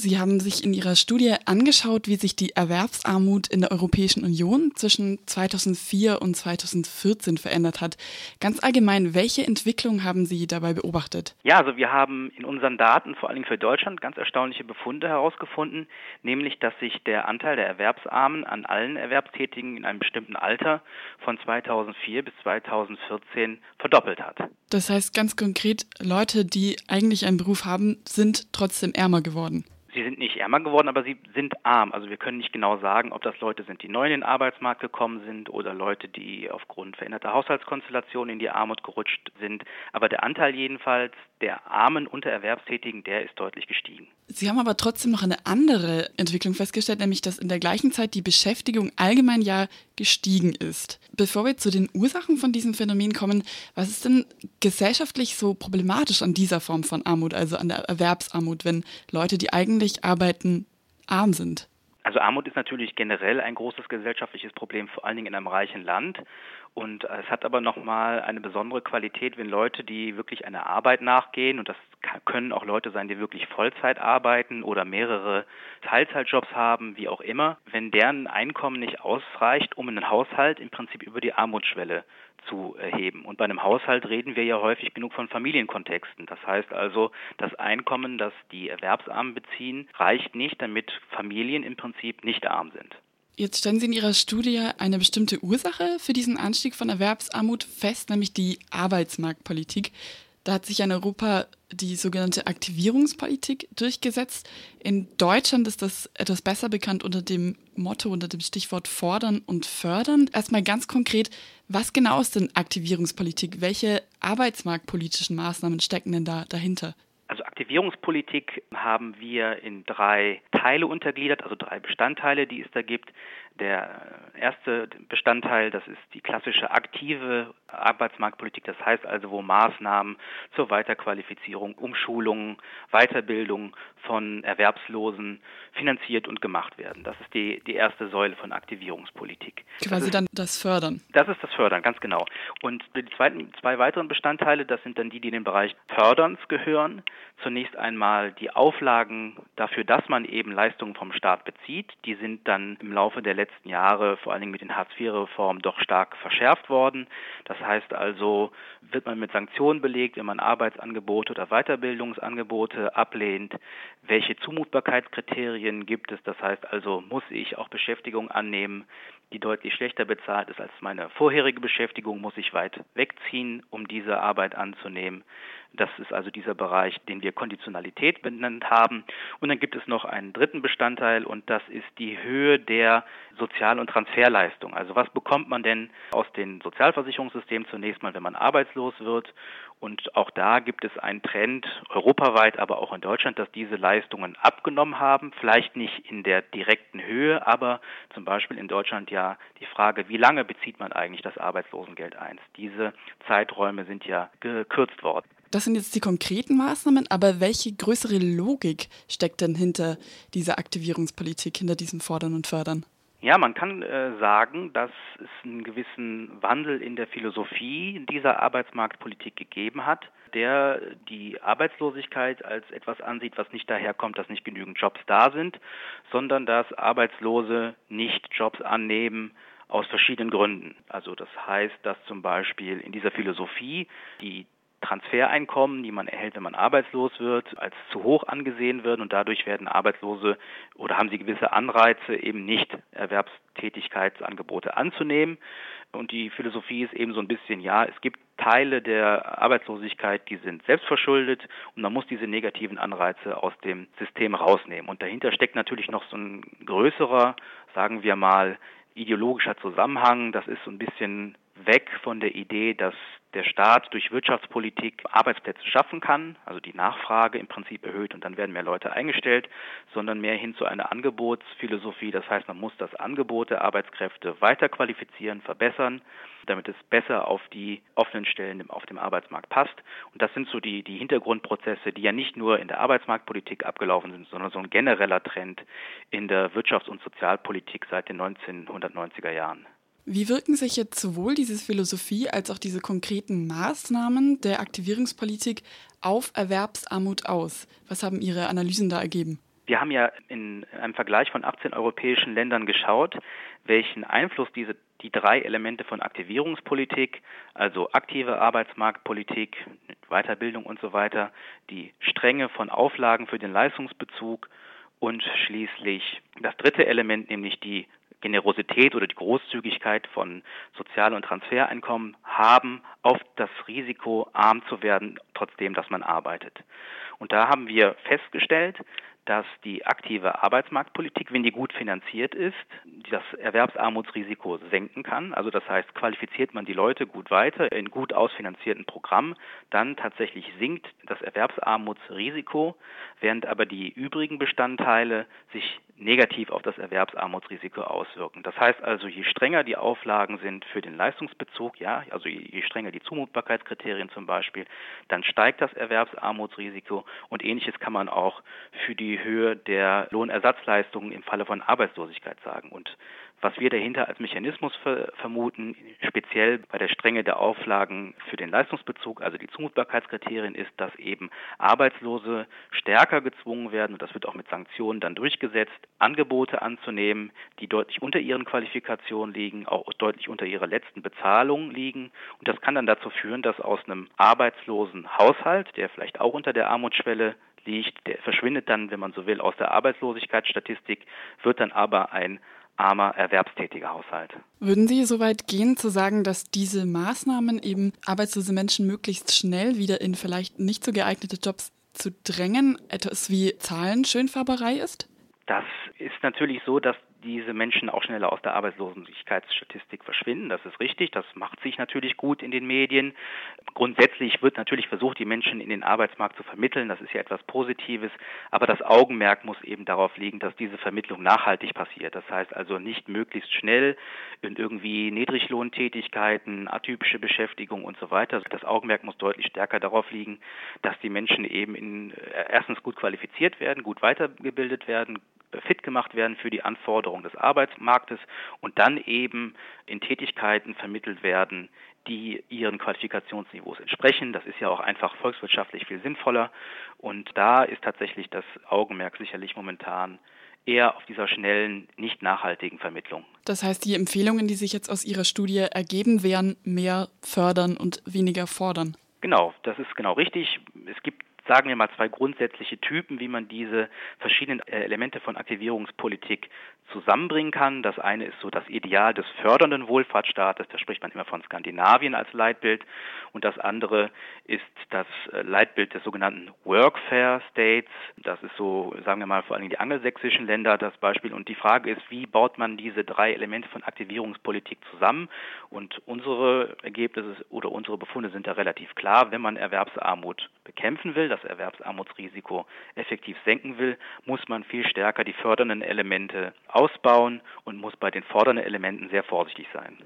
Sie haben sich in Ihrer Studie angeschaut, wie sich die Erwerbsarmut in der Europäischen Union zwischen 2004 und 2014 verändert hat. Ganz allgemein, welche Entwicklung haben Sie dabei beobachtet? Ja, also wir haben in unseren Daten, vor allem für Deutschland, ganz erstaunliche Befunde herausgefunden, nämlich dass sich der Anteil der Erwerbsarmen an allen Erwerbstätigen in einem bestimmten Alter von 2004 bis 2014 verdoppelt hat. Das heißt ganz konkret, Leute, die eigentlich einen Beruf haben, sind trotzdem ärmer geworden. Sie sind nicht ärmer geworden, aber sie sind arm. Also wir können nicht genau sagen, ob das Leute sind, die neu in den Arbeitsmarkt gekommen sind oder Leute, die aufgrund veränderter Haushaltskonstellationen in die Armut gerutscht sind. Aber der Anteil jedenfalls der Armen unter Erwerbstätigen, der ist deutlich gestiegen. Sie haben aber trotzdem noch eine andere Entwicklung festgestellt, nämlich dass in der gleichen Zeit die Beschäftigung allgemein ja gestiegen ist. Bevor wir zu den Ursachen von diesem Phänomen kommen, was ist denn gesellschaftlich so problematisch an dieser Form von Armut, also an der Erwerbsarmut, wenn Leute, die eigentlich arbeiten, arm sind? Also Armut ist natürlich generell ein großes gesellschaftliches Problem, vor allen Dingen in einem reichen Land. Und es hat aber nochmal eine besondere Qualität, wenn Leute, die wirklich einer Arbeit nachgehen, und das können auch Leute sein, die wirklich Vollzeit arbeiten oder mehrere Teilzeitjobs haben, wie auch immer, wenn deren Einkommen nicht ausreicht, um einen Haushalt im Prinzip über die Armutsschwelle zu erheben. Und bei einem Haushalt reden wir ja häufig genug von Familienkontexten. Das heißt also, das Einkommen, das die Erwerbsarmen beziehen, reicht nicht, damit Familien im Prinzip nicht arm sind. Jetzt stellen Sie in Ihrer Studie eine bestimmte Ursache für diesen Anstieg von Erwerbsarmut fest, nämlich die Arbeitsmarktpolitik. Da hat sich in Europa die sogenannte Aktivierungspolitik durchgesetzt. In Deutschland ist das etwas besser bekannt unter dem Motto, unter dem Stichwort fordern und fördern. Erstmal ganz konkret, was genau ist denn Aktivierungspolitik? Welche arbeitsmarktpolitischen Maßnahmen stecken denn da dahinter? Also Aktivierungspolitik haben wir in drei Teile untergliedert, also drei Bestandteile, die es da gibt. Der erste Bestandteil, das ist die klassische aktive Arbeitsmarktpolitik, das heißt also, wo Maßnahmen zur Weiterqualifizierung, Umschulung, Weiterbildung von Erwerbslosen finanziert und gemacht werden. Das ist die, die erste Säule von Aktivierungspolitik. Quasi ist, dann das Fördern. Das ist das Fördern, ganz genau. Und die zweiten, zwei weiteren Bestandteile, das sind dann die, die in den Bereich Förderns gehören. Zunächst einmal die Auflagen dafür, dass man eben Leistungen vom Staat bezieht. Die sind dann im Laufe der letzten Jahre, vor allen Dingen mit den Hartz-IV-Reformen, doch stark verschärft worden. Das heißt also, wird man mit Sanktionen belegt, wenn man Arbeitsangebote oder Weiterbildungsangebote ablehnt? Welche Zumutbarkeitskriterien gibt es? Das heißt also, muss ich auch Beschäftigung annehmen, die deutlich schlechter bezahlt ist als meine vorherige Beschäftigung, muss ich weit wegziehen, um diese Arbeit anzunehmen. Das ist also dieser Bereich, den wir Konditionalität benannt haben. Und dann gibt es noch einen dritten Bestandteil und das ist die Höhe der Sozial- und Transferleistung. Also was bekommt man denn aus den Sozialversicherungssystemen zunächst mal, wenn man arbeitslos wird? Und auch da gibt es einen Trend europaweit, aber auch in Deutschland, dass diese Leistungen abgenommen haben. Vielleicht nicht in der direkten Höhe, aber zum Beispiel in Deutschland ja die Frage, wie lange bezieht man eigentlich das Arbeitslosengeld ein? Diese Zeiträume sind ja gekürzt worden. Das sind jetzt die konkreten Maßnahmen, aber welche größere Logik steckt denn hinter dieser Aktivierungspolitik, hinter diesem Fordern und Fördern? Ja, man kann äh, sagen, dass es einen gewissen Wandel in der Philosophie dieser Arbeitsmarktpolitik gegeben hat, der die Arbeitslosigkeit als etwas ansieht, was nicht daherkommt, dass nicht genügend Jobs da sind, sondern dass Arbeitslose nicht Jobs annehmen, aus verschiedenen Gründen. Also das heißt, dass zum Beispiel in dieser Philosophie die Transfereinkommen, die man erhält, wenn man arbeitslos wird, als zu hoch angesehen werden und dadurch werden Arbeitslose oder haben sie gewisse Anreize, eben nicht Erwerbstätigkeitsangebote anzunehmen. Und die Philosophie ist eben so ein bisschen, ja, es gibt Teile der Arbeitslosigkeit, die sind selbstverschuldet und man muss diese negativen Anreize aus dem System rausnehmen. Und dahinter steckt natürlich noch so ein größerer, sagen wir mal, ideologischer Zusammenhang. Das ist so ein bisschen weg von der Idee, dass der Staat durch Wirtschaftspolitik Arbeitsplätze schaffen kann, also die Nachfrage im Prinzip erhöht und dann werden mehr Leute eingestellt, sondern mehr hin zu einer Angebotsphilosophie. Das heißt, man muss das Angebot der Arbeitskräfte weiter qualifizieren, verbessern, damit es besser auf die offenen Stellen auf dem Arbeitsmarkt passt. Und das sind so die, die Hintergrundprozesse, die ja nicht nur in der Arbeitsmarktpolitik abgelaufen sind, sondern so ein genereller Trend in der Wirtschafts- und Sozialpolitik seit den 1990er Jahren. Wie wirken sich jetzt sowohl diese Philosophie als auch diese konkreten Maßnahmen der Aktivierungspolitik auf Erwerbsarmut aus? Was haben Ihre Analysen da ergeben? Wir haben ja in einem Vergleich von 18 europäischen Ländern geschaut, welchen Einfluss diese die drei Elemente von Aktivierungspolitik, also aktive Arbeitsmarktpolitik, Weiterbildung und so weiter, die Strenge von Auflagen für den Leistungsbezug und schließlich das dritte Element, nämlich die Generosität oder die Großzügigkeit von Sozial- und Transfereinkommen haben auf das Risiko, arm zu werden, trotzdem, dass man arbeitet. Und da haben wir festgestellt, dass die aktive Arbeitsmarktpolitik, wenn die gut finanziert ist, das Erwerbsarmutsrisiko senken kann. Also das heißt, qualifiziert man die Leute gut weiter in gut ausfinanzierten Programmen, dann tatsächlich sinkt das Erwerbsarmutsrisiko, während aber die übrigen Bestandteile sich negativ auf das Erwerbsarmutsrisiko auswirken. Das heißt also, je strenger die Auflagen sind für den Leistungsbezug, ja, also je, strenger die Zumutbarkeitskriterien zum Beispiel, dann steigt das Erwerbsarmutsrisiko und ähnliches kann man auch für die Höhe der Lohnersatzleistungen im Falle von Arbeitslosigkeit sagen. Und was wir dahinter als Mechanismus ver vermuten, speziell bei der Strenge der Auflagen für den Leistungsbezug, also die Zumutbarkeitskriterien, ist, dass eben Arbeitslose stärker gezwungen werden, und das wird auch mit Sanktionen dann durchgesetzt, Angebote anzunehmen, die deutlich unter ihren Qualifikationen liegen, auch deutlich unter ihrer letzten Bezahlung liegen. Und das kann dann dazu führen, dass aus einem arbeitslosen Haushalt, der vielleicht auch unter der Armutsschwelle liegt, der verschwindet dann, wenn man so will, aus der Arbeitslosigkeitsstatistik, wird dann aber ein armer, erwerbstätiger Haushalt. Würden Sie so weit gehen, zu sagen, dass diese Maßnahmen eben arbeitslose Menschen möglichst schnell wieder in vielleicht nicht so geeignete Jobs zu drängen, etwas wie Zahlenschönfärberei ist? Das ist natürlich so, dass diese Menschen auch schneller aus der Arbeitslosigkeitsstatistik verschwinden. Das ist richtig. Das macht sich natürlich gut in den Medien. Grundsätzlich wird natürlich versucht, die Menschen in den Arbeitsmarkt zu vermitteln. Das ist ja etwas Positives. Aber das Augenmerk muss eben darauf liegen, dass diese Vermittlung nachhaltig passiert. Das heißt also nicht möglichst schnell in irgendwie Niedriglohntätigkeiten, atypische Beschäftigung und so weiter. Das Augenmerk muss deutlich stärker darauf liegen, dass die Menschen eben in, erstens gut qualifiziert werden, gut weitergebildet werden, fit gemacht werden für die Anforderungen des Arbeitsmarktes und dann eben in Tätigkeiten vermittelt werden, die ihren Qualifikationsniveaus entsprechen. Das ist ja auch einfach volkswirtschaftlich viel sinnvoller. Und da ist tatsächlich das Augenmerk sicherlich momentan eher auf dieser schnellen, nicht nachhaltigen Vermittlung. Das heißt, die Empfehlungen, die sich jetzt aus Ihrer Studie ergeben, wären mehr fördern und weniger fordern. Genau, das ist genau richtig. Es gibt sagen wir mal, zwei grundsätzliche Typen, wie man diese verschiedenen äh, Elemente von Aktivierungspolitik zusammenbringen kann. Das eine ist so das Ideal des fördernden Wohlfahrtsstaates, da spricht man immer von Skandinavien als Leitbild. Und das andere ist das äh, Leitbild des sogenannten Workfare States. Das ist so, sagen wir mal, vor allem die angelsächsischen Länder das Beispiel. Und die Frage ist, wie baut man diese drei Elemente von Aktivierungspolitik zusammen? Und unsere Ergebnisse oder unsere Befunde sind da relativ klar. Wenn man Erwerbsarmut bekämpfen will, das Erwerbsarmutsrisiko effektiv senken will, muss man viel stärker die fördernden Elemente ausbauen und muss bei den fordernden Elementen sehr vorsichtig sein.